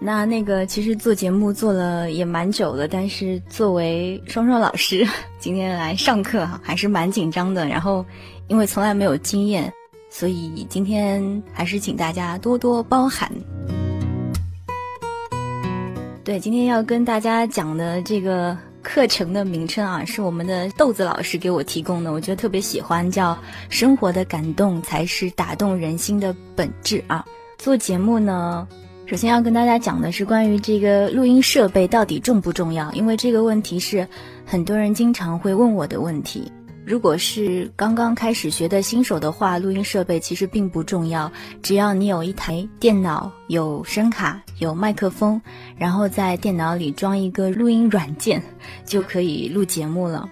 那那个其实做节目做了也蛮久了，但是作为双双老师今天来上课哈，还是蛮紧张的。然后因为从来没有经验，所以今天还是请大家多多包涵。对，今天要跟大家讲的这个课程的名称啊，是我们的豆子老师给我提供的，我觉得特别喜欢，叫“生活的感动才是打动人心的本质”啊。做节目呢，首先要跟大家讲的是关于这个录音设备到底重不重要，因为这个问题是很多人经常会问我的问题。如果是刚刚开始学的新手的话，录音设备其实并不重要，只要你有一台电脑、有声卡、有麦克风，然后在电脑里装一个录音软件，就可以录节目了。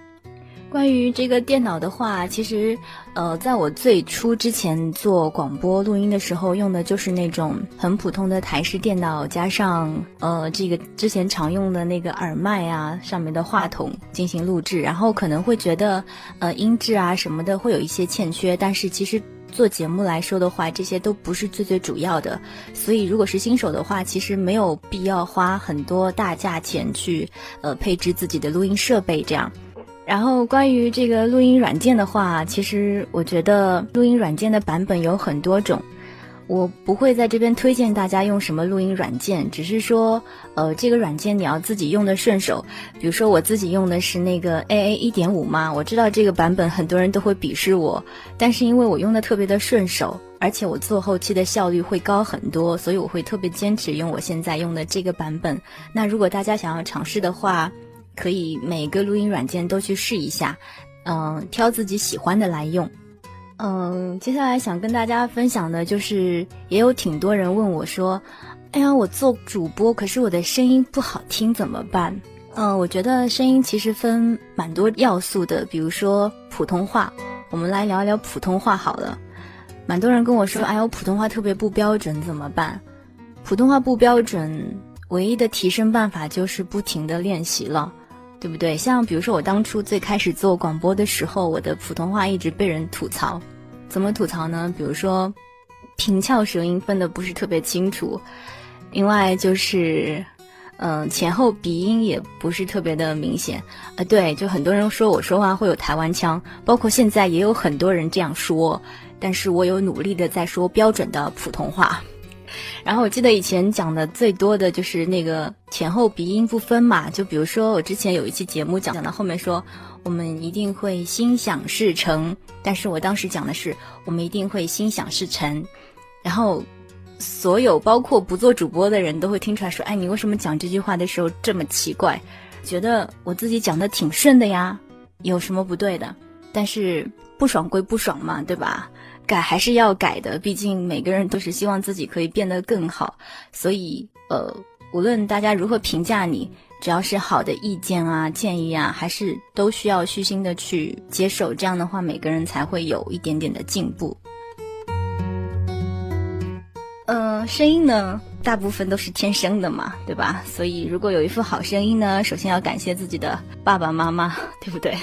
关于这个电脑的话，其实，呃，在我最初之前做广播录音的时候，用的就是那种很普通的台式电脑，加上呃这个之前常用的那个耳麦啊，上面的话筒进行录制，然后可能会觉得呃音质啊什么的会有一些欠缺，但是其实做节目来说的话，这些都不是最最主要的，所以如果是新手的话，其实没有必要花很多大价钱去呃配置自己的录音设备这样。然后关于这个录音软件的话，其实我觉得录音软件的版本有很多种，我不会在这边推荐大家用什么录音软件，只是说，呃，这个软件你要自己用的顺手。比如说我自己用的是那个 A A 一点五嘛，我知道这个版本很多人都会鄙视我，但是因为我用的特别的顺手，而且我做后期的效率会高很多，所以我会特别坚持用我现在用的这个版本。那如果大家想要尝试的话，可以每个录音软件都去试一下，嗯，挑自己喜欢的来用。嗯，接下来想跟大家分享的就是，也有挺多人问我说：“哎呀，我做主播，可是我的声音不好听，怎么办？”嗯，我觉得声音其实分蛮多要素的，比如说普通话，我们来聊一聊普通话好了。蛮多人跟我说：“哎，我普通话特别不标准，怎么办？”普通话不标准，唯一的提升办法就是不停的练习了。对不对？像比如说我当初最开始做广播的时候，我的普通话一直被人吐槽。怎么吐槽呢？比如说平翘舌音分的不是特别清楚，另外就是嗯前后鼻音也不是特别的明显。啊，对，就很多人说我说话会有台湾腔，包括现在也有很多人这样说，但是我有努力的在说标准的普通话。然后我记得以前讲的最多的就是那个前后鼻音不分嘛，就比如说我之前有一期节目讲讲到后面说我们一定会心想事成，但是我当时讲的是我们一定会心想事成，然后所有包括不做主播的人都会听出来说，哎，你为什么讲这句话的时候这么奇怪？觉得我自己讲的挺顺的呀，有什么不对的？但是不爽归不爽嘛，对吧？改还是要改的，毕竟每个人都是希望自己可以变得更好，所以呃，无论大家如何评价你，只要是好的意见啊、建议啊，还是都需要虚心的去接受。这样的话，每个人才会有一点点的进步。嗯，声音呢，大部分都是天生的嘛，对吧？所以如果有一副好声音呢，首先要感谢自己的爸爸妈妈，对不对？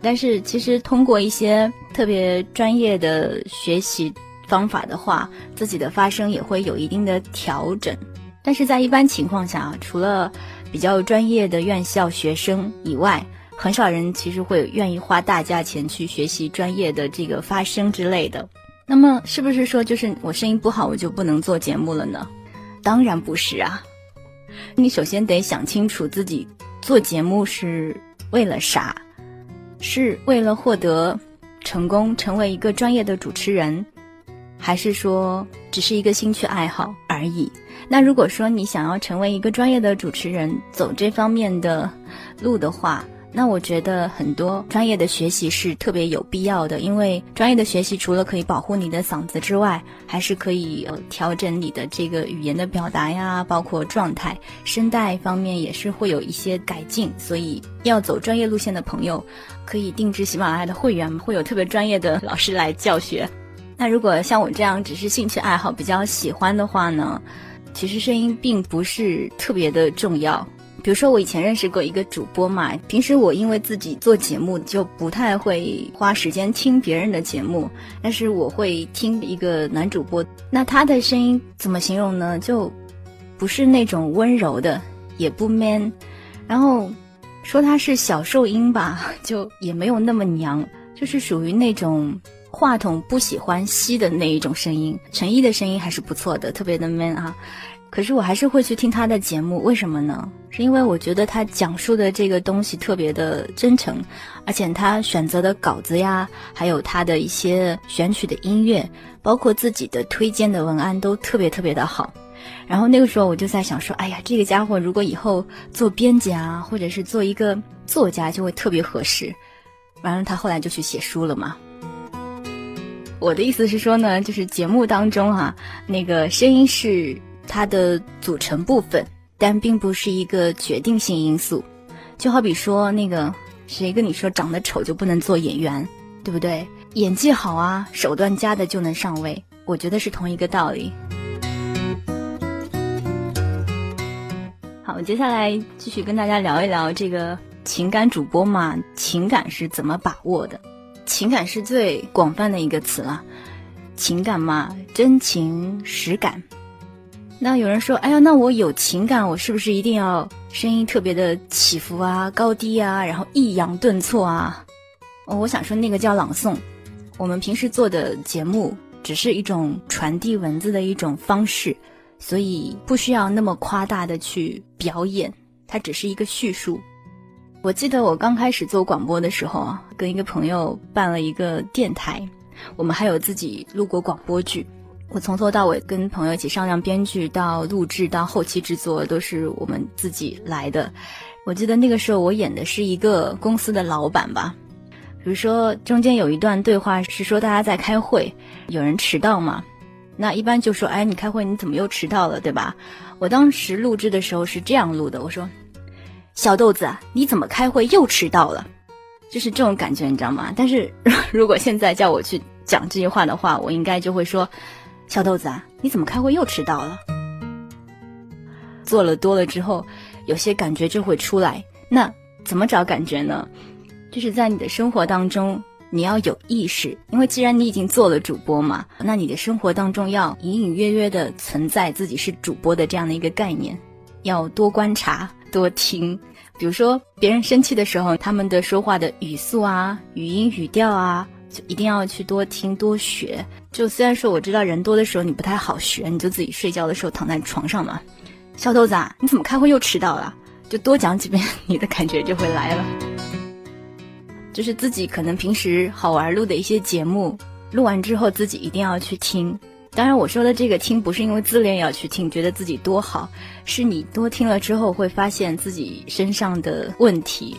但是其实通过一些特别专业的学习方法的话，自己的发声也会有一定的调整。但是在一般情况下啊，除了比较专业的院校学生以外，很少人其实会愿意花大价钱去学习专业的这个发声之类的。那么是不是说就是我声音不好我就不能做节目了呢？当然不是啊！你首先得想清楚自己做节目是为了啥。是为了获得成功，成为一个专业的主持人，还是说只是一个兴趣爱好而已？那如果说你想要成为一个专业的主持人，走这方面的路的话。那我觉得很多专业的学习是特别有必要的，因为专业的学习除了可以保护你的嗓子之外，还是可以呃调整你的这个语言的表达呀，包括状态、声带方面也是会有一些改进。所以要走专业路线的朋友，可以定制喜马拉雅的会员，会有特别专业的老师来教学。那如果像我这样只是兴趣爱好比较喜欢的话呢，其实声音并不是特别的重要。比如说，我以前认识过一个主播嘛。平时我因为自己做节目，就不太会花时间听别人的节目。但是我会听一个男主播，那他的声音怎么形容呢？就不是那种温柔的，也不 man，然后说他是小瘦音吧，就也没有那么娘，就是属于那种话筒不喜欢吸的那一种声音。陈毅的声音还是不错的，特别的 man 啊。可是我还是会去听他的节目，为什么呢？是因为我觉得他讲述的这个东西特别的真诚，而且他选择的稿子呀，还有他的一些选取的音乐，包括自己的推荐的文案都特别特别的好。然后那个时候我就在想说，哎呀，这个家伙如果以后做编辑啊，或者是做一个作家，就会特别合适。完了，他后来就去写书了嘛。我的意思是说呢，就是节目当中哈，那个声音是。它的组成部分，但并不是一个决定性因素。就好比说，那个谁跟你说长得丑就不能做演员，对不对？演技好啊，手段佳的就能上位，我觉得是同一个道理。好，我接下来继续跟大家聊一聊这个情感主播嘛，情感是怎么把握的？情感是最广泛的一个词了，情感嘛，真情实感。那有人说，哎呀，那我有情感，我是不是一定要声音特别的起伏啊、高低啊，然后抑扬顿挫啊？我想说，那个叫朗诵。我们平时做的节目只是一种传递文字的一种方式，所以不需要那么夸大的去表演，它只是一个叙述。我记得我刚开始做广播的时候啊，跟一个朋友办了一个电台，我们还有自己录过广播剧。我从头到尾跟朋友一起商量编剧，到录制，到后期制作，都是我们自己来的。我记得那个时候我演的是一个公司的老板吧，比如说中间有一段对话是说大家在开会，有人迟到嘛，那一般就说，哎，你开会你怎么又迟到了，对吧？我当时录制的时候是这样录的，我说，小豆子，你怎么开会又迟到了？就是这种感觉，你知道吗？但是 如果现在叫我去讲这句话的话，我应该就会说。小豆子啊，你怎么开会又迟到了？做了多了之后，有些感觉就会出来。那怎么找感觉呢？就是在你的生活当中，你要有意识，因为既然你已经做了主播嘛，那你的生活当中要隐隐约约的存在自己是主播的这样的一个概念。要多观察，多听。比如说别人生气的时候，他们的说话的语速啊、语音语调啊。就一定要去多听多学。就虽然说我知道人多的时候你不太好学，你就自己睡觉的时候躺在床上嘛。小豆子，你怎么开会又迟到了？就多讲几遍，你的感觉就会来了。就是自己可能平时好玩录的一些节目，录完之后自己一定要去听。当然我说的这个听不是因为自恋要去听，觉得自己多好，是你多听了之后会发现自己身上的问题。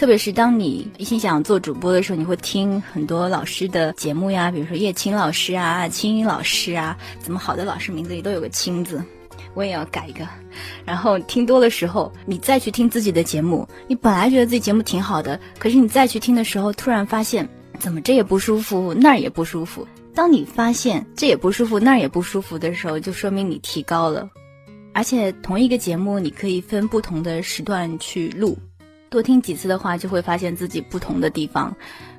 特别是当你一心想做主播的时候，你会听很多老师的节目呀，比如说叶青老师啊、青音老师啊，怎么好的老师名字里都有个“青”字，我也要改一个。然后听多的时候，你再去听自己的节目，你本来觉得自己节目挺好的，可是你再去听的时候，突然发现怎么这也不舒服，那儿也不舒服。当你发现这也不舒服，那儿也不舒服的时候，就说明你提高了。而且同一个节目，你可以分不同的时段去录。多听几次的话，就会发现自己不同的地方。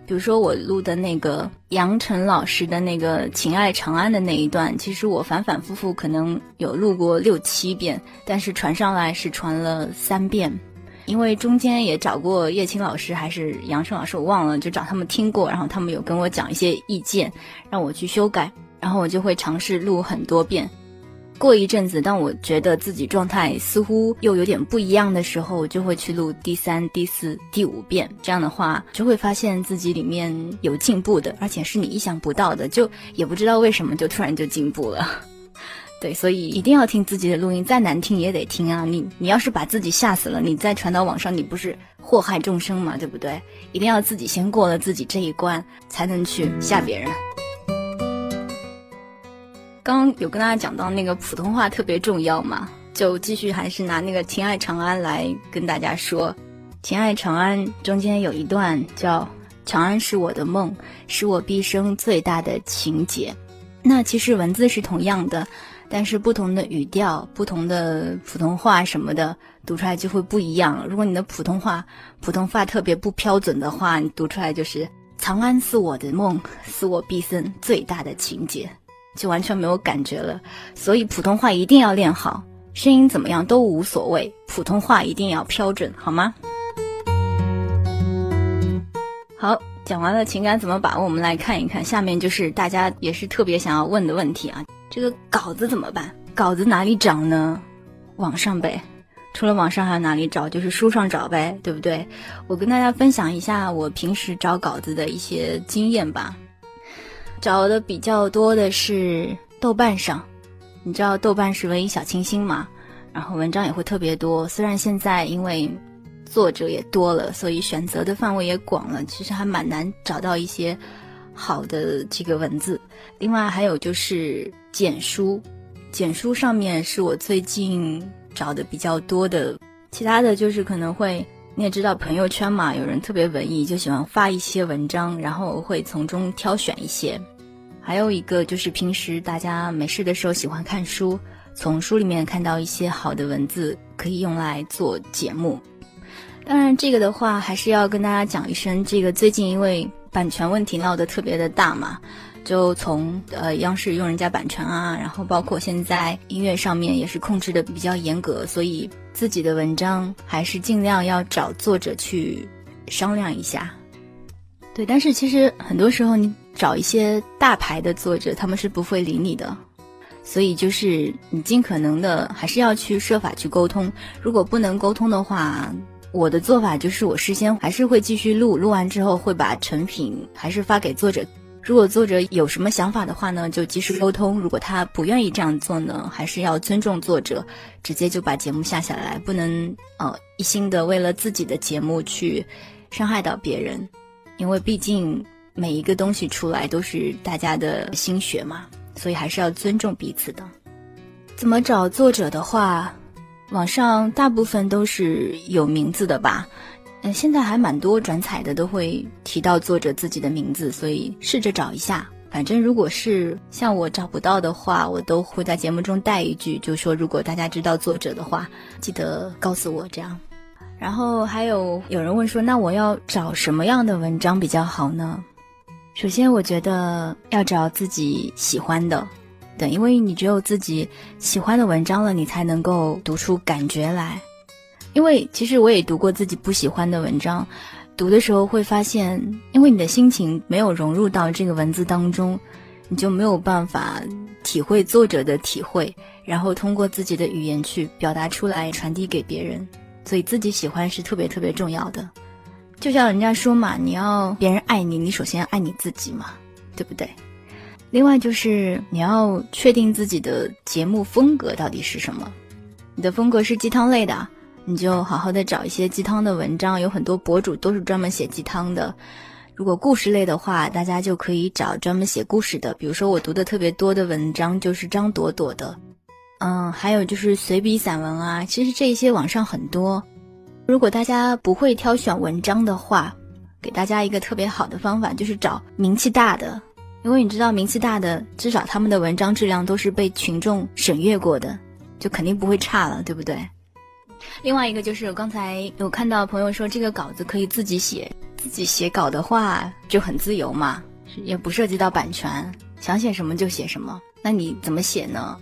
比如说我录的那个杨晨老师的那个《情爱长安》的那一段，其实我反反复复可能有录过六七遍，但是传上来是传了三遍，因为中间也找过叶青老师还是杨晨老师，我忘了，就找他们听过，然后他们有跟我讲一些意见，让我去修改，然后我就会尝试录很多遍。过一阵子，当我觉得自己状态似乎又有点不一样的时候，我就会去录第三、第四、第五遍。这样的话，就会发现自己里面有进步的，而且是你意想不到的，就也不知道为什么就突然就进步了。对，所以一定要听自己的录音，再难听也得听啊！你你要是把自己吓死了，你再传到网上，你不是祸害众生嘛？对不对？一定要自己先过了自己这一关，才能去吓别人。刚刚有跟大家讲到那个普通话特别重要嘛，就继续还是拿那个《情爱长安》来跟大家说，《情爱长安》中间有一段叫“长安是我的梦，是我毕生最大的情结”。那其实文字是同样的，但是不同的语调、不同的普通话什么的，读出来就会不一样。如果你的普通话普通话特别不标准的话，你读出来就是“长安是我的梦，是我毕生最大的情结”。就完全没有感觉了，所以普通话一定要练好。声音怎么样都无所谓，普通话一定要标准，好吗？好，讲完了情感怎么把握，我们来看一看，下面就是大家也是特别想要问的问题啊，这个稿子怎么办？稿子哪里找呢？网上呗。除了网上还有哪里找？就是书上找呗，对不对？我跟大家分享一下我平时找稿子的一些经验吧。找的比较多的是豆瓣上，你知道豆瓣是文艺小清新嘛？然后文章也会特别多。虽然现在因为作者也多了，所以选择的范围也广了，其实还蛮难找到一些好的这个文字。另外还有就是简书，简书上面是我最近。找的比较多的，其他的就是可能会，你也知道朋友圈嘛，有人特别文艺，就喜欢发一些文章，然后会从中挑选一些。还有一个就是平时大家没事的时候喜欢看书，从书里面看到一些好的文字，可以用来做节目。当然，这个的话还是要跟大家讲一声，这个最近因为版权问题闹得特别的大嘛。就从呃央视用人家版权啊，然后包括现在音乐上面也是控制的比较严格，所以自己的文章还是尽量要找作者去商量一下。对，但是其实很多时候你找一些大牌的作者，他们是不会理你的，所以就是你尽可能的还是要去设法去沟通。如果不能沟通的话，我的做法就是我事先还是会继续录，录完之后会把成品还是发给作者。如果作者有什么想法的话呢，就及时沟通；如果他不愿意这样做呢，还是要尊重作者，直接就把节目下下来，不能呃一心的为了自己的节目去伤害到别人，因为毕竟每一个东西出来都是大家的心血嘛，所以还是要尊重彼此的。怎么找作者的话，网上大部分都是有名字的吧。嗯，现在还蛮多转采的都会提到作者自己的名字，所以试着找一下。反正如果是像我找不到的话，我都会在节目中带一句，就说如果大家知道作者的话，记得告诉我这样。然后还有有人问说，那我要找什么样的文章比较好呢？首先，我觉得要找自己喜欢的，对，因为你只有自己喜欢的文章了，你才能够读出感觉来。因为其实我也读过自己不喜欢的文章，读的时候会发现，因为你的心情没有融入到这个文字当中，你就没有办法体会作者的体会，然后通过自己的语言去表达出来，传递给别人。所以自己喜欢是特别特别重要的。就像人家说嘛，你要别人爱你，你首先要爱你自己嘛，对不对？另外就是你要确定自己的节目风格到底是什么，你的风格是鸡汤类的。你就好好的找一些鸡汤的文章，有很多博主都是专门写鸡汤的。如果故事类的话，大家就可以找专门写故事的，比如说我读的特别多的文章就是张朵朵的，嗯，还有就是随笔散文啊。其实这些网上很多。如果大家不会挑选文章的话，给大家一个特别好的方法，就是找名气大的，因为你知道名气大的，至少他们的文章质量都是被群众审阅过的，就肯定不会差了，对不对？另外一个就是我刚才有看到朋友说这个稿子可以自己写，自己写稿的话就很自由嘛，也不涉及到版权，想写什么就写什么。那你怎么写呢？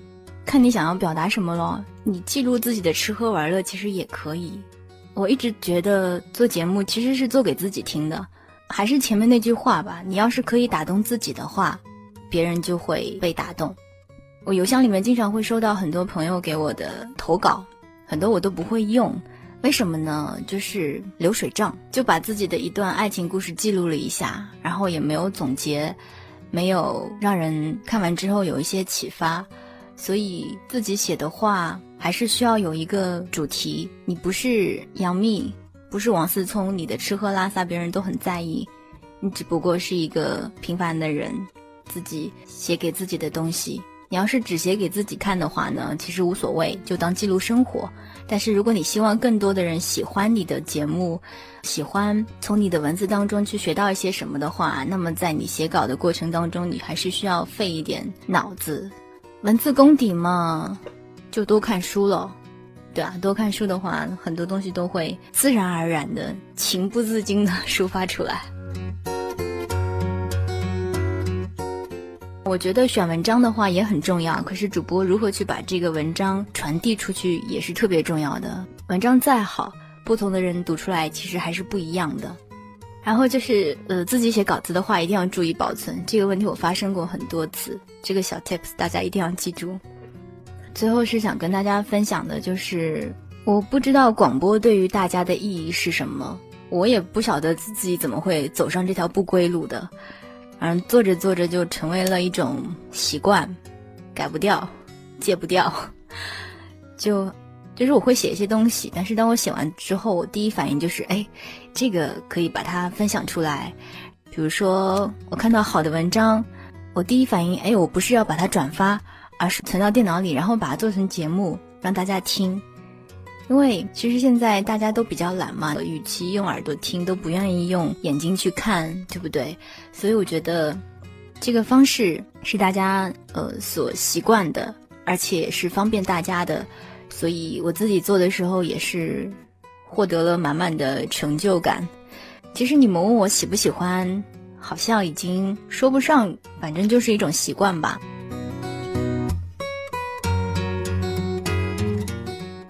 看你想要表达什么咯。你记录自己的吃喝玩乐其实也可以。我一直觉得做节目其实是做给自己听的，还是前面那句话吧，你要是可以打动自己的话，别人就会被打动。我邮箱里面经常会收到很多朋友给我的投稿。很多我都不会用，为什么呢？就是流水账，就把自己的一段爱情故事记录了一下，然后也没有总结，没有让人看完之后有一些启发，所以自己写的话还是需要有一个主题。你不是杨幂，不是王思聪，你的吃喝拉撒别人都很在意，你只不过是一个平凡的人，自己写给自己的东西。你要是只写给自己看的话呢，其实无所谓，就当记录生活。但是如果你希望更多的人喜欢你的节目，喜欢从你的文字当中去学到一些什么的话，那么在你写稿的过程当中，你还是需要费一点脑子。文字功底嘛，就多看书了，对啊，多看书的话，很多东西都会自然而然的、情不自禁的 抒发出来。我觉得选文章的话也很重要，可是主播如何去把这个文章传递出去也是特别重要的。文章再好，不同的人读出来其实还是不一样的。然后就是呃，自己写稿子的话一定要注意保存，这个问题我发生过很多次。这个小 tips 大家一定要记住。最后是想跟大家分享的，就是我不知道广播对于大家的意义是什么，我也不晓得自己怎么会走上这条不归路的。嗯，做着做着就成为了一种习惯，改不掉，戒不掉。就就是我会写一些东西，但是当我写完之后，我第一反应就是，哎，这个可以把它分享出来。比如说，我看到好的文章，我第一反应，哎，我不是要把它转发，而是存到电脑里，然后把它做成节目让大家听。因为其实现在大家都比较懒嘛，与其用耳朵听，都不愿意用眼睛去看，对不对？所以我觉得这个方式是大家呃所习惯的，而且是方便大家的。所以我自己做的时候也是获得了满满的成就感。其实你们问我喜不喜欢，好像已经说不上，反正就是一种习惯吧。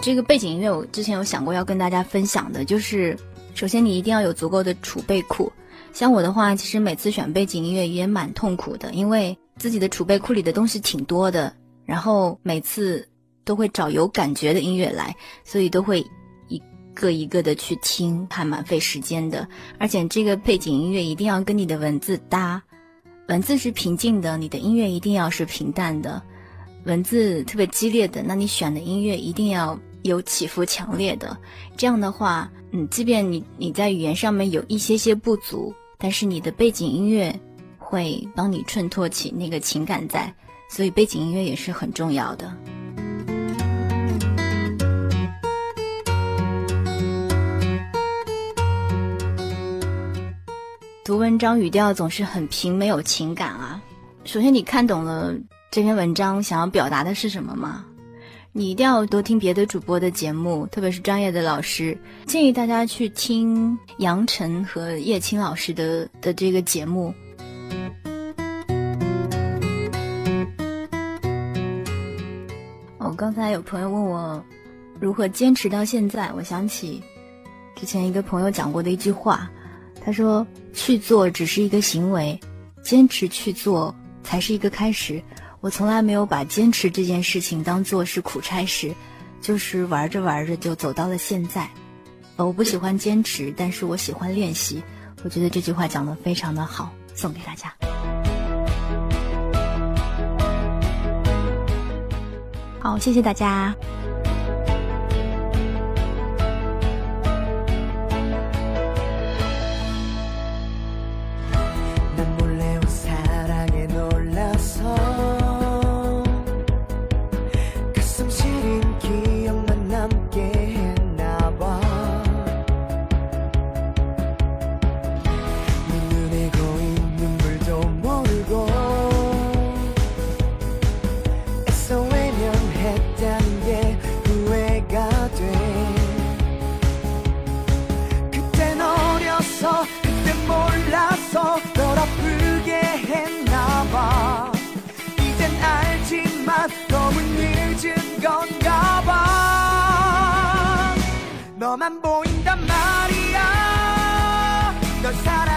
这个背景音乐，我之前有想过要跟大家分享的，就是首先你一定要有足够的储备库。像我的话，其实每次选背景音乐也蛮痛苦的，因为自己的储备库里的东西挺多的，然后每次都会找有感觉的音乐来，所以都会一个一个的去听，还蛮费时间的。而且这个背景音乐一定要跟你的文字搭，文字是平静的，你的音乐一定要是平淡的；文字特别激烈的，那你选的音乐一定要。有起伏强烈的，这样的话，嗯，即便你你在语言上面有一些些不足，但是你的背景音乐会帮你衬托起那个情感在，所以背景音乐也是很重要的。读文章语调总是很平，没有情感啊。首先，你看懂了这篇文章想要表达的是什么吗？你一定要多听别的主播的节目，特别是专业的老师。建议大家去听杨晨和叶青老师的的这个节目。哦，刚才有朋友问我如何坚持到现在，我想起之前一个朋友讲过的一句话，他说：“去做只是一个行为，坚持去做才是一个开始。”我从来没有把坚持这件事情当做是苦差事，就是玩着玩着就走到了现在。呃，我不喜欢坚持，但是我喜欢练习。我觉得这句话讲的非常的好，送给大家。好，谢谢大家。 너무 늦은 건가 봐. 너만 보인단 말이야. 널 사랑